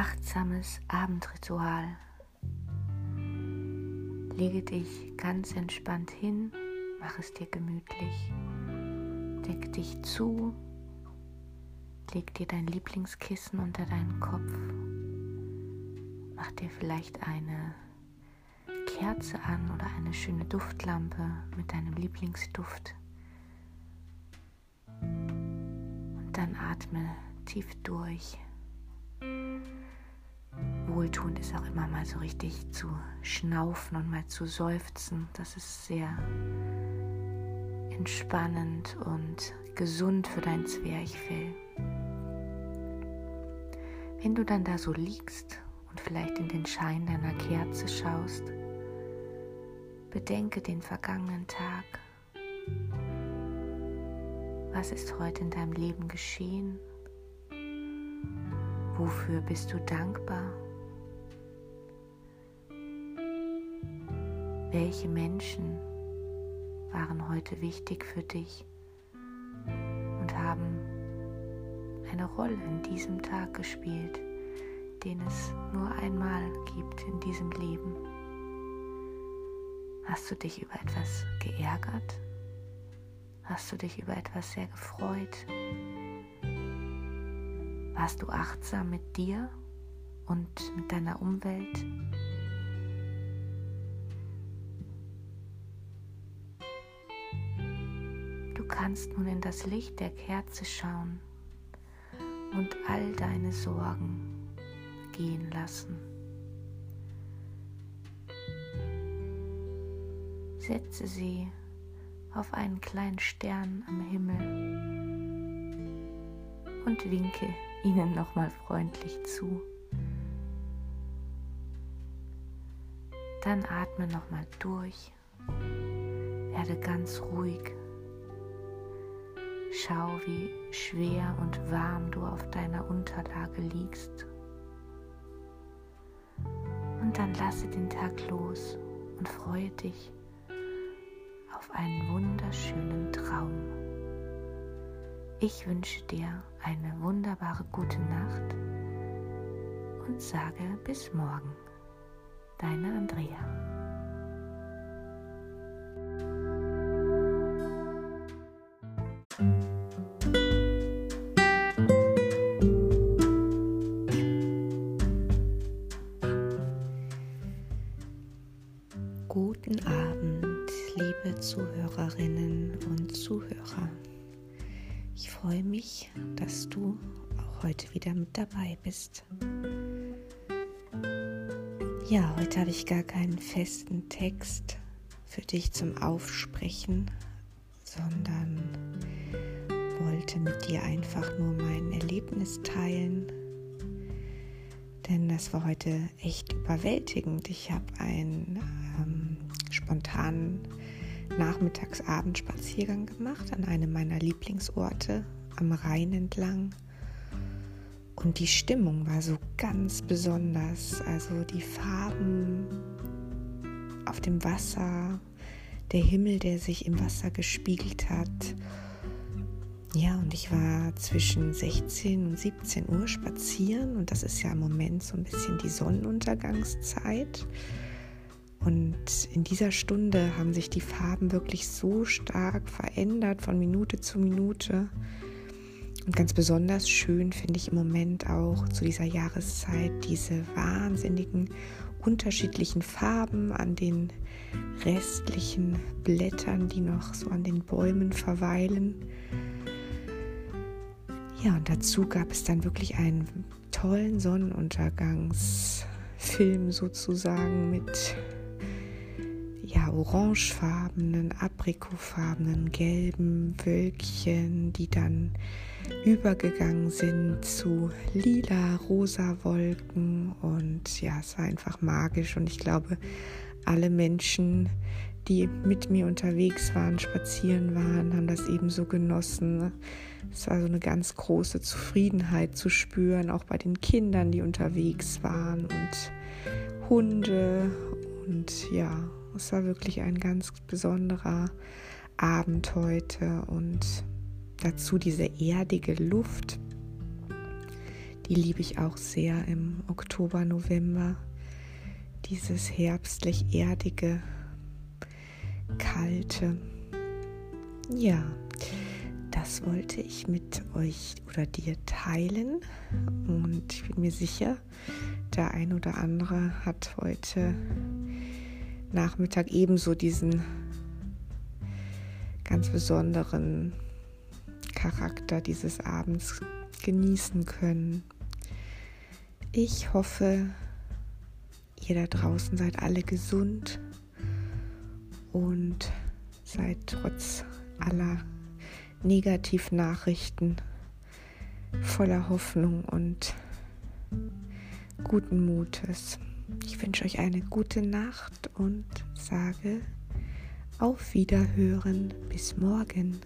achtsames Abendritual. Lege dich ganz entspannt hin, mach es dir gemütlich, deck dich zu, leg dir dein Lieblingskissen unter deinen Kopf, mach dir vielleicht eine Kerze an oder eine schöne Duftlampe mit deinem Lieblingsduft. Und dann atme tief durch. Wohltuend ist auch immer mal so richtig zu schnaufen und mal zu seufzen. Das ist sehr entspannend und gesund für dein Zwerchfell. Wenn du dann da so liegst und vielleicht in den Schein deiner Kerze schaust, bedenke den vergangenen Tag. Was ist heute in deinem Leben geschehen? Wofür bist du dankbar? Welche Menschen waren heute wichtig für dich und haben eine Rolle in diesem Tag gespielt, den es nur einmal gibt in diesem Leben? Hast du dich über etwas geärgert? Hast du dich über etwas sehr gefreut? Warst du achtsam mit dir und mit deiner Umwelt? Kannst nun in das Licht der Kerze schauen und all deine Sorgen gehen lassen. Setze sie auf einen kleinen Stern am Himmel und winke ihnen nochmal freundlich zu. Dann atme nochmal durch, werde ganz ruhig. Schau, wie schwer und warm du auf deiner Unterlage liegst. Und dann lasse den Tag los und freue dich auf einen wunderschönen Traum. Ich wünsche dir eine wunderbare gute Nacht und sage bis morgen. Deine Andrea. Guten Abend, liebe Zuhörerinnen und Zuhörer. Ich freue mich, dass du auch heute wieder mit dabei bist. Ja, heute habe ich gar keinen festen Text für dich zum Aufsprechen, sondern wollte mit dir einfach nur mein Erlebnis teilen. Denn das war heute echt überwältigend. Ich habe einen ähm, spontanen Nachmittags-Abendspaziergang gemacht an einem meiner Lieblingsorte am Rhein entlang. Und die Stimmung war so ganz besonders. Also die Farben auf dem Wasser, der Himmel, der sich im Wasser gespiegelt hat. Ja, und ich war zwischen 16 und 17 Uhr spazieren und das ist ja im Moment so ein bisschen die Sonnenuntergangszeit. Und in dieser Stunde haben sich die Farben wirklich so stark verändert von Minute zu Minute. Und ganz besonders schön finde ich im Moment auch zu dieser Jahreszeit diese wahnsinnigen unterschiedlichen Farben an den restlichen Blättern, die noch so an den Bäumen verweilen. Ja, und dazu gab es dann wirklich einen tollen Sonnenuntergangsfilm sozusagen mit orangefarbenen, aprikotfarbenen, gelben Wölkchen, die dann übergegangen sind zu lila, rosa Wolken. Und ja, es war einfach magisch. Und ich glaube, alle Menschen, die mit mir unterwegs waren, spazieren waren, haben das ebenso genossen. Es war so eine ganz große Zufriedenheit zu spüren, auch bei den Kindern, die unterwegs waren und Hunde. Und ja, es war wirklich ein ganz besonderer Abend heute und dazu diese erdige Luft, Die liebe ich auch sehr im Oktober, November. Dieses herbstlich erdige, kalte. Ja, das wollte ich mit euch oder dir teilen. Und ich bin mir sicher, der ein oder andere hat heute Nachmittag ebenso diesen ganz besonderen Charakter dieses Abends genießen können. Ich hoffe, ihr da draußen seid alle gesund und seid trotz aller Negativnachrichten voller Hoffnung und guten Mutes. Ich wünsche euch eine gute Nacht und sage auf Wiederhören. Bis morgen.